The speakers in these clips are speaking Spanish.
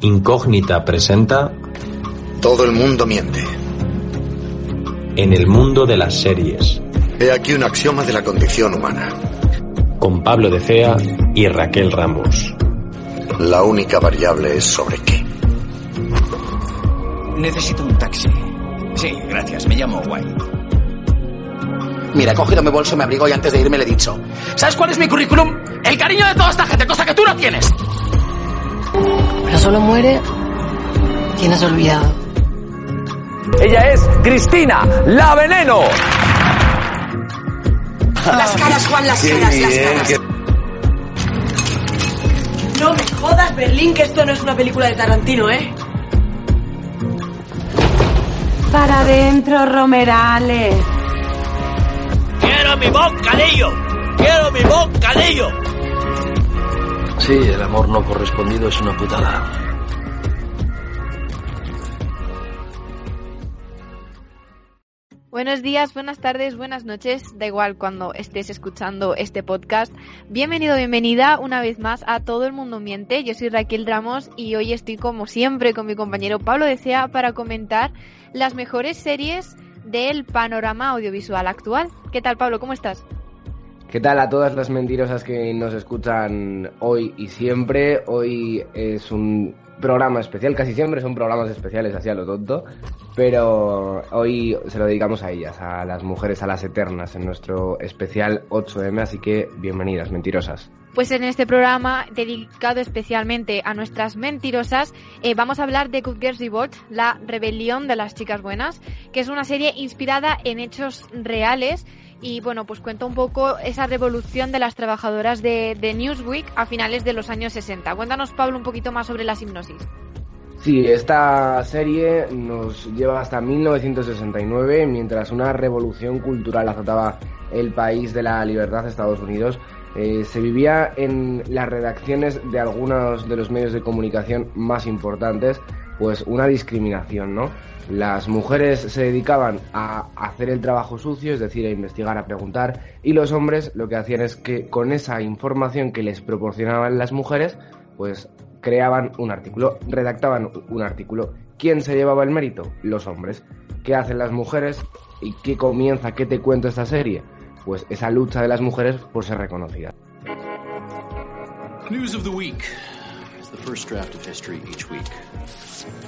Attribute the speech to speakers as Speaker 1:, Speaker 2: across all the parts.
Speaker 1: Incógnita presenta
Speaker 2: Todo el mundo miente.
Speaker 1: En el mundo de las series.
Speaker 2: He aquí un axioma de la condición humana.
Speaker 1: Con Pablo de Fea y Raquel Ramos.
Speaker 2: La única variable es sobre qué.
Speaker 3: Necesito un taxi. Sí, gracias. Me llamo White.
Speaker 4: Mira, he cogido mi bolso, me abrigo y antes de irme le he dicho. ¿Sabes cuál es mi currículum? El cariño de toda esta gente, cosa que tú no tienes.
Speaker 5: Pero solo muere quien has olvidado.
Speaker 6: Ella es Cristina, la veneno.
Speaker 7: Las caras, Juan, las caras, las caras. No me jodas, Berlín, que esto no es una película de Tarantino, ¿eh?
Speaker 8: Para adentro, Romerales.
Speaker 9: ¡Quiero mi bocadillo! ¡Quiero mi bocadillo!
Speaker 10: Sí, el amor no correspondido es una putada.
Speaker 11: Buenos días, buenas tardes, buenas noches, da igual cuando estés escuchando este podcast. Bienvenido, bienvenida una vez más a Todo el Mundo Miente. Yo soy Raquel Ramos y hoy estoy como siempre con mi compañero Pablo Decea para comentar las mejores series del panorama audiovisual actual. ¿Qué tal, Pablo? ¿Cómo estás?
Speaker 12: ¿Qué tal a todas las mentirosas que nos escuchan hoy y siempre? Hoy es un programa especial, casi siempre son programas especiales así a lo tonto, pero hoy se lo dedicamos a ellas, a las mujeres, a las eternas, en nuestro especial 8M, así que bienvenidas, mentirosas.
Speaker 11: Pues en este programa, dedicado especialmente a nuestras mentirosas, eh, vamos a hablar de Good Girls Revolt, la rebelión de las chicas buenas, que es una serie inspirada en hechos reales y bueno, pues cuenta un poco esa revolución de las trabajadoras de, de, Newsweek a finales de los años 60. Cuéntanos, Pablo, un poquito más sobre la hipnosis.
Speaker 12: Sí, esta serie nos lleva hasta 1969, mientras una revolución cultural azotaba el país de la libertad, Estados Unidos. Eh, se vivía en las redacciones de algunos de los medios de comunicación más importantes, pues una discriminación, ¿no? Las mujeres se dedicaban a hacer el trabajo sucio, es decir, a investigar, a preguntar, y los hombres lo que hacían es que con esa información que les proporcionaban las mujeres, pues creaban un artículo, redactaban un artículo. ¿Quién se llevaba el mérito? Los hombres. ¿Qué hacen las mujeres? ¿Y qué comienza? ¿Qué te cuento esta serie? Pues esa lucha de las mujeres por ser reconocidas.
Speaker 13: News of the week. The first draft of history each week.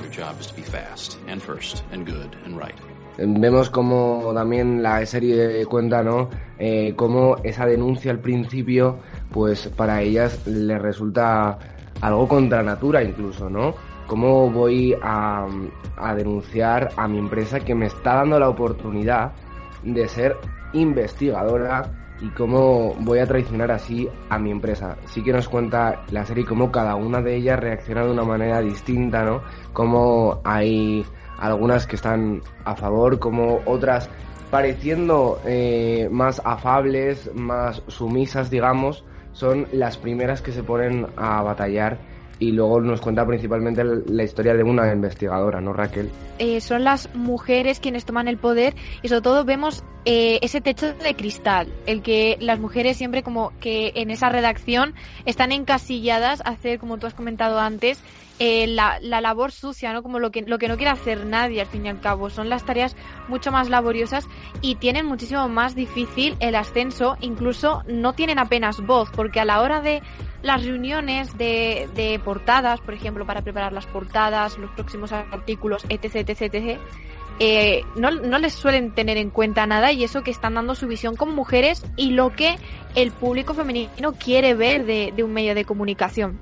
Speaker 13: Your job is to be fast and first and good and right.
Speaker 12: Vemos como también la serie cuenta, ¿no? Eh, esa denuncia al principio, pues para ellas le resulta algo contra natura incluso, ¿no? ¿Cómo voy a, a denunciar a mi empresa que me está dando la oportunidad de ser investigadora y cómo voy a traicionar así a mi empresa. Sí que nos cuenta la serie cómo cada una de ellas reacciona de una manera distinta, ¿no? Cómo hay algunas que están a favor, como otras pareciendo eh, más afables, más sumisas, digamos, son las primeras que se ponen a batallar y luego nos cuenta principalmente la historia de una investigadora, ¿no, Raquel?
Speaker 11: Eh, son las mujeres quienes toman el poder y sobre todo vemos eh, ese techo de cristal, el que las mujeres siempre como que en esa redacción están encasilladas a hacer, como tú has comentado antes, eh, la, la, labor sucia, ¿no? Como lo que, lo que no quiere hacer nadie, al fin y al cabo. Son las tareas mucho más laboriosas y tienen muchísimo más difícil el ascenso, incluso no tienen apenas voz, porque a la hora de las reuniones de, de portadas, por ejemplo, para preparar las portadas, los próximos artículos, etc., etc., etc., eh, no, no, les suelen tener en cuenta nada y eso que están dando su visión como mujeres y lo que el público femenino quiere ver de, un medio de comunicación.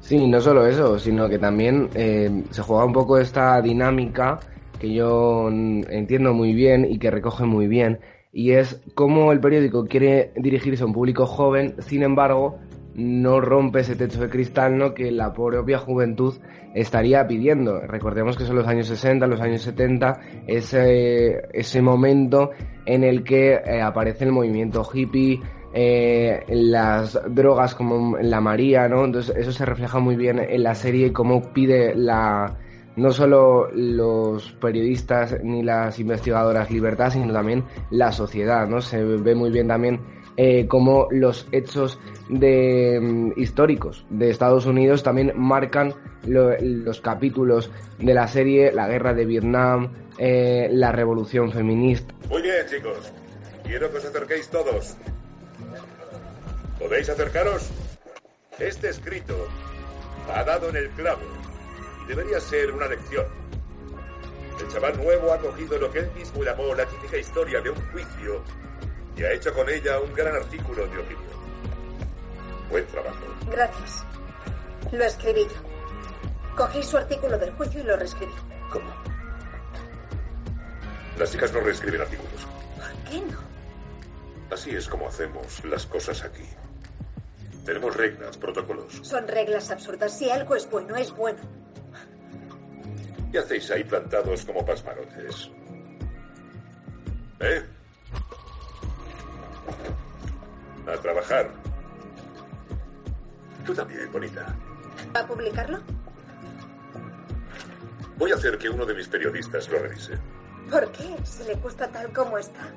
Speaker 12: Sí, no solo eso, sino que también eh, se juega un poco esta dinámica que yo entiendo muy bien y que recoge muy bien, y es cómo el periódico quiere dirigirse a un público joven, sin embargo, no rompe ese techo de cristal ¿no? que la propia juventud estaría pidiendo. Recordemos que son los años 60, los años 70, ese, ese momento en el que eh, aparece el movimiento hippie, eh, las drogas como la María, ¿no? Entonces eso se refleja muy bien en la serie, cómo pide la no solo los periodistas ni las investigadoras libertad, sino también la sociedad, ¿no? Se ve muy bien también eh, cómo los hechos de, mm, históricos de Estados Unidos también marcan lo- los capítulos de la serie, la guerra de Vietnam, eh, la revolución feminista.
Speaker 14: Muy bien, chicos. Quiero que os acerquéis todos. ¿Podéis acercaros? Este escrito ha dado en el clavo y debería ser una lección. El chaval nuevo ha cogido lo que él mismo llamó la típica historia de un juicio y ha hecho con ella un gran artículo de opinión. Buen trabajo.
Speaker 15: Gracias. Lo escribí yo. Cogí su artículo del juicio y lo reescribí.
Speaker 14: ¿Cómo? Las chicas no reescriben artículos.
Speaker 15: ¿Por qué no?
Speaker 14: Así es como hacemos las cosas aquí. Tenemos reglas, protocolos.
Speaker 15: Son reglas absurdas. Si algo es bueno, es bueno.
Speaker 14: ¿Qué hacéis ahí plantados como pasmarotes? ¿Eh? A trabajar. Tú también, bonita.
Speaker 15: ¿Va a publicarlo?
Speaker 14: Voy a hacer que uno de mis periodistas lo revise.
Speaker 15: ¿Por qué? Si le gusta tal como está.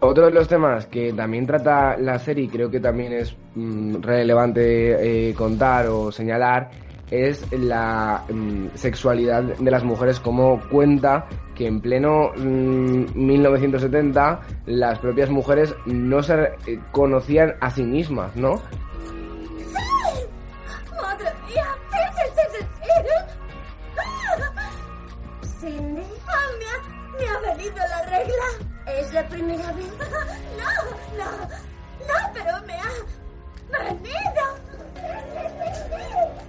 Speaker 12: Otro de los temas que también trata la serie y creo que también es mm, relevante eh, contar o señalar es la mm, sexualidad de las mujeres como cuenta que en pleno mm, 1970 las propias mujeres no se eh, conocían a sí mismas, ¿no?
Speaker 15: ¡Madre mía! ¡Sí, sí, sí, sí! sí! Me, ha, me ha venido la regla. ¿Es la primera vez? No, no, no, pero me ha venido.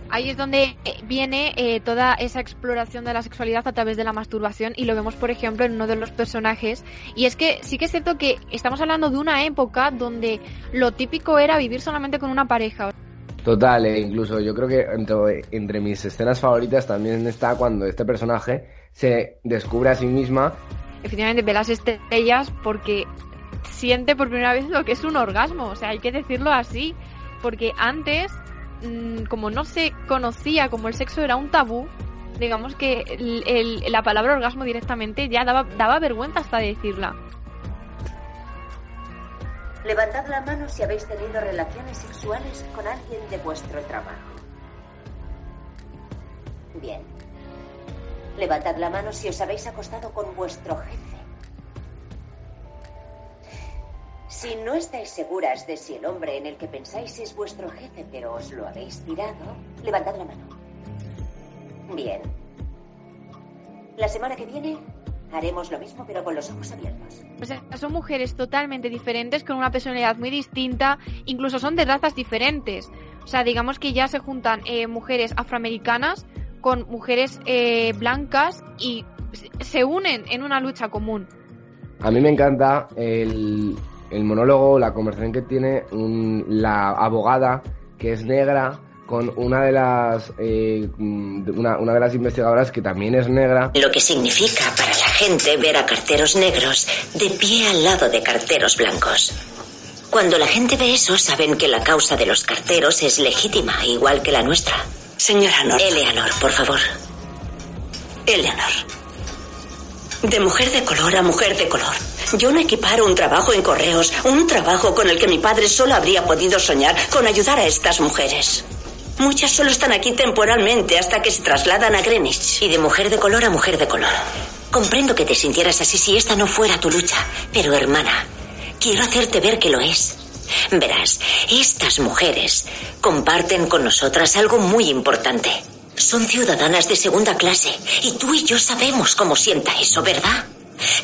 Speaker 11: Ahí es donde eh, viene eh, toda esa exploración de la sexualidad a través de la masturbación y lo vemos, por ejemplo, en uno de los personajes. Y es que sí que es cierto que estamos hablando de una época donde lo típico era vivir solamente con una pareja.
Speaker 12: Total, e incluso yo creo que entre, entre mis escenas favoritas también está cuando este personaje se descubre a sí misma
Speaker 11: Efectivamente, ve las estrellas porque siente por primera vez lo que es un orgasmo. O sea, hay que decirlo así. Porque antes, mm, como no se conocía, como el sexo era un tabú, digamos que la palabra orgasmo directamente ya daba, daba vergüenza hasta decirla.
Speaker 16: Levantad la mano si habéis tenido relaciones sexuales con alguien de vuestro trabajo. Bien. Levantad la mano si os habéis acostado con vuestro jefe. Si no estáis seguras de si el hombre en el que pensáis es vuestro jefe, pero os lo habéis tirado, levantad la mano. Bien. La semana que viene haremos lo mismo, pero con los ojos abiertos.
Speaker 11: O sea, son mujeres totalmente diferentes, con una personalidad muy distinta, incluso son de razas diferentes. O sea, digamos que ya se juntan eh, mujeres afroamericanas con mujeres eh, blancas y se- se unen en una lucha común.
Speaker 12: A mí me encanta el, el monólogo, la conversación que tiene un- la abogada que es negra con una de las eh, una, una de las investigadoras que también es negra.
Speaker 16: Lo que significa para la gente ver a carteros negros de pie al lado de carteros blancos. Cuando la gente ve eso, saben que la causa de los carteros es legítima, igual que la nuestra. Señora North. Eleanor, por favor. Eleanor. De mujer de color a mujer de color. Yo no equiparo un trabajo en correos, un trabajo con el que mi padre solo habría podido soñar con ayudar a estas mujeres. Muchas solo están aquí temporalmente hasta que se trasladan a Greenwich. Y de mujer de color a mujer de color. Comprendo que te sintieras así si esta no fuera tu lucha, pero hermana, quiero hacerte ver que lo es. Verás, estas mujeres comparten con nosotras algo muy importante. Son ciudadanas de segunda clase y tú y yo sabemos cómo sienta eso, ¿verdad?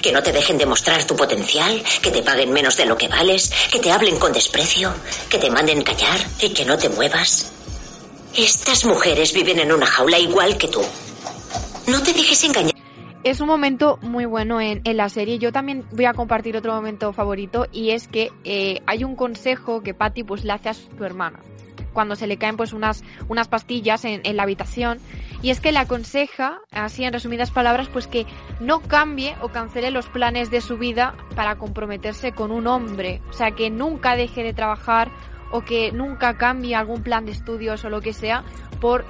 Speaker 16: Que no te dejen demostrar tu potencial, que te paguen menos de lo que vales, que te hablen con desprecio, que te manden callar y que no te muevas. Estas mujeres viven en una jaula igual que tú. No te dejes engañar.
Speaker 11: Es un momento muy bueno en, en la serie. Yo también voy a compartir otro momento favorito y es que eh, hay un consejo que Patty pues le hace a su hermana cuando se le caen pues unas, unas pastillas en, en la habitación y es que le aconseja, así en resumidas palabras, pues que no cambie o cancele los planes de su vida para comprometerse con un hombre. O sea, que nunca deje de trabajar o que nunca cambie algún plan de estudios o lo que sea por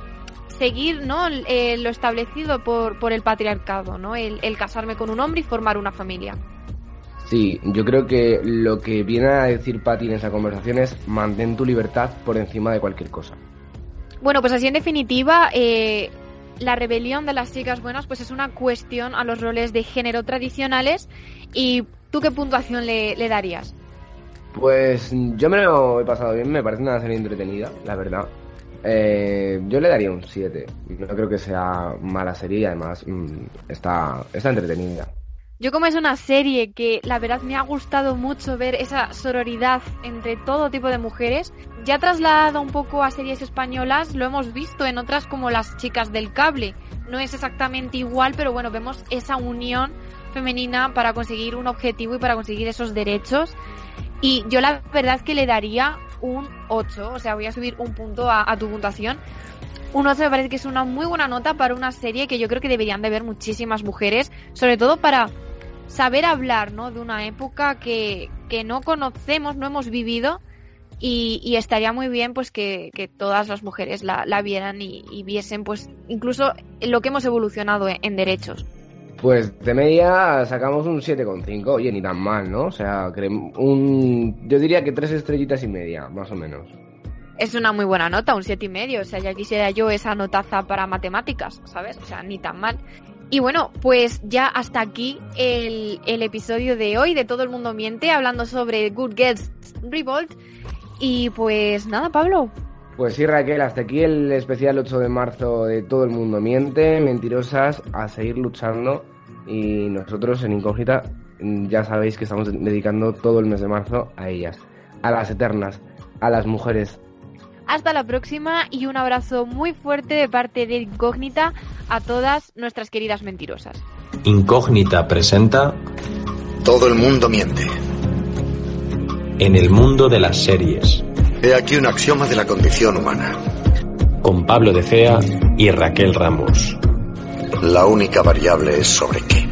Speaker 11: seguir ¿no? Eh, lo establecido por, por el patriarcado, ¿no? El, el casarme con un hombre y formar una familia.
Speaker 12: Sí, yo creo que lo que viene a decir Patty en esa conversación es mantén tu libertad por encima de cualquier cosa.
Speaker 11: Bueno, pues así en definitiva, eh, la rebelión de las chicas buenas pues es una cuestión a los roles de género tradicionales y ¿tú qué puntuación le, le darías?
Speaker 12: Pues yo me lo he pasado bien, me parece una serie entretenida, la verdad. Eh, yo le daría un 7. No creo que sea mala serie y además mm, está, está entretenida.
Speaker 11: Yo como es una serie que la verdad me ha gustado mucho ver esa sororidad entre todo tipo de mujeres, ya trasladado un poco a series españolas, lo hemos visto en otras como Las chicas del cable. No es exactamente igual, pero bueno, vemos esa unión femenina para conseguir un objetivo y para conseguir esos derechos. Y yo la verdad que le daría un 8, o sea, voy a subir un punto a, a tu puntuación. Un 8 me parece que es una muy buena nota para una serie que yo creo que deberían de ver muchísimas mujeres, sobre todo para saber hablar, ¿no? De una época que, que no conocemos, no hemos vivido y, y estaría muy bien pues que, que todas las mujeres la, la vieran y, y, viesen pues incluso lo que hemos evolucionado en, en derechos.
Speaker 12: Pues de media sacamos un 7,5, oye, ni tan mal, ¿no? O sea, un, yo diría que tres estrellitas y media, más o menos.
Speaker 11: Es una muy buena nota, un siete y medio. O sea, ya quisiera yo esa notaza para matemáticas, ¿sabes? O sea, ni tan mal. Y bueno, pues ya hasta aquí el, el episodio de hoy de Todo el Mundo Miente, hablando sobre Good Girls Revolt. Y pues nada, Pablo.
Speaker 12: Pues sí, Raquel, hasta aquí el especial 8 de marzo de Todo el Mundo Miente, mentirosas, a seguir luchando. Y nosotros en Incógnita ya sabéis que estamos dedicando todo el mes de marzo a ellas, a las eternas, a las mujeres
Speaker 11: hasta la próxima y un abrazo muy fuerte de parte de Incógnita a todas nuestras queridas mentirosas.
Speaker 1: Incógnita presenta
Speaker 2: Todo el mundo miente.
Speaker 1: En el mundo de las series.
Speaker 2: He aquí un axioma de la condición humana.
Speaker 1: Con Pablo de Cea y Raquel Ramos.
Speaker 2: La única variable es sobre qué.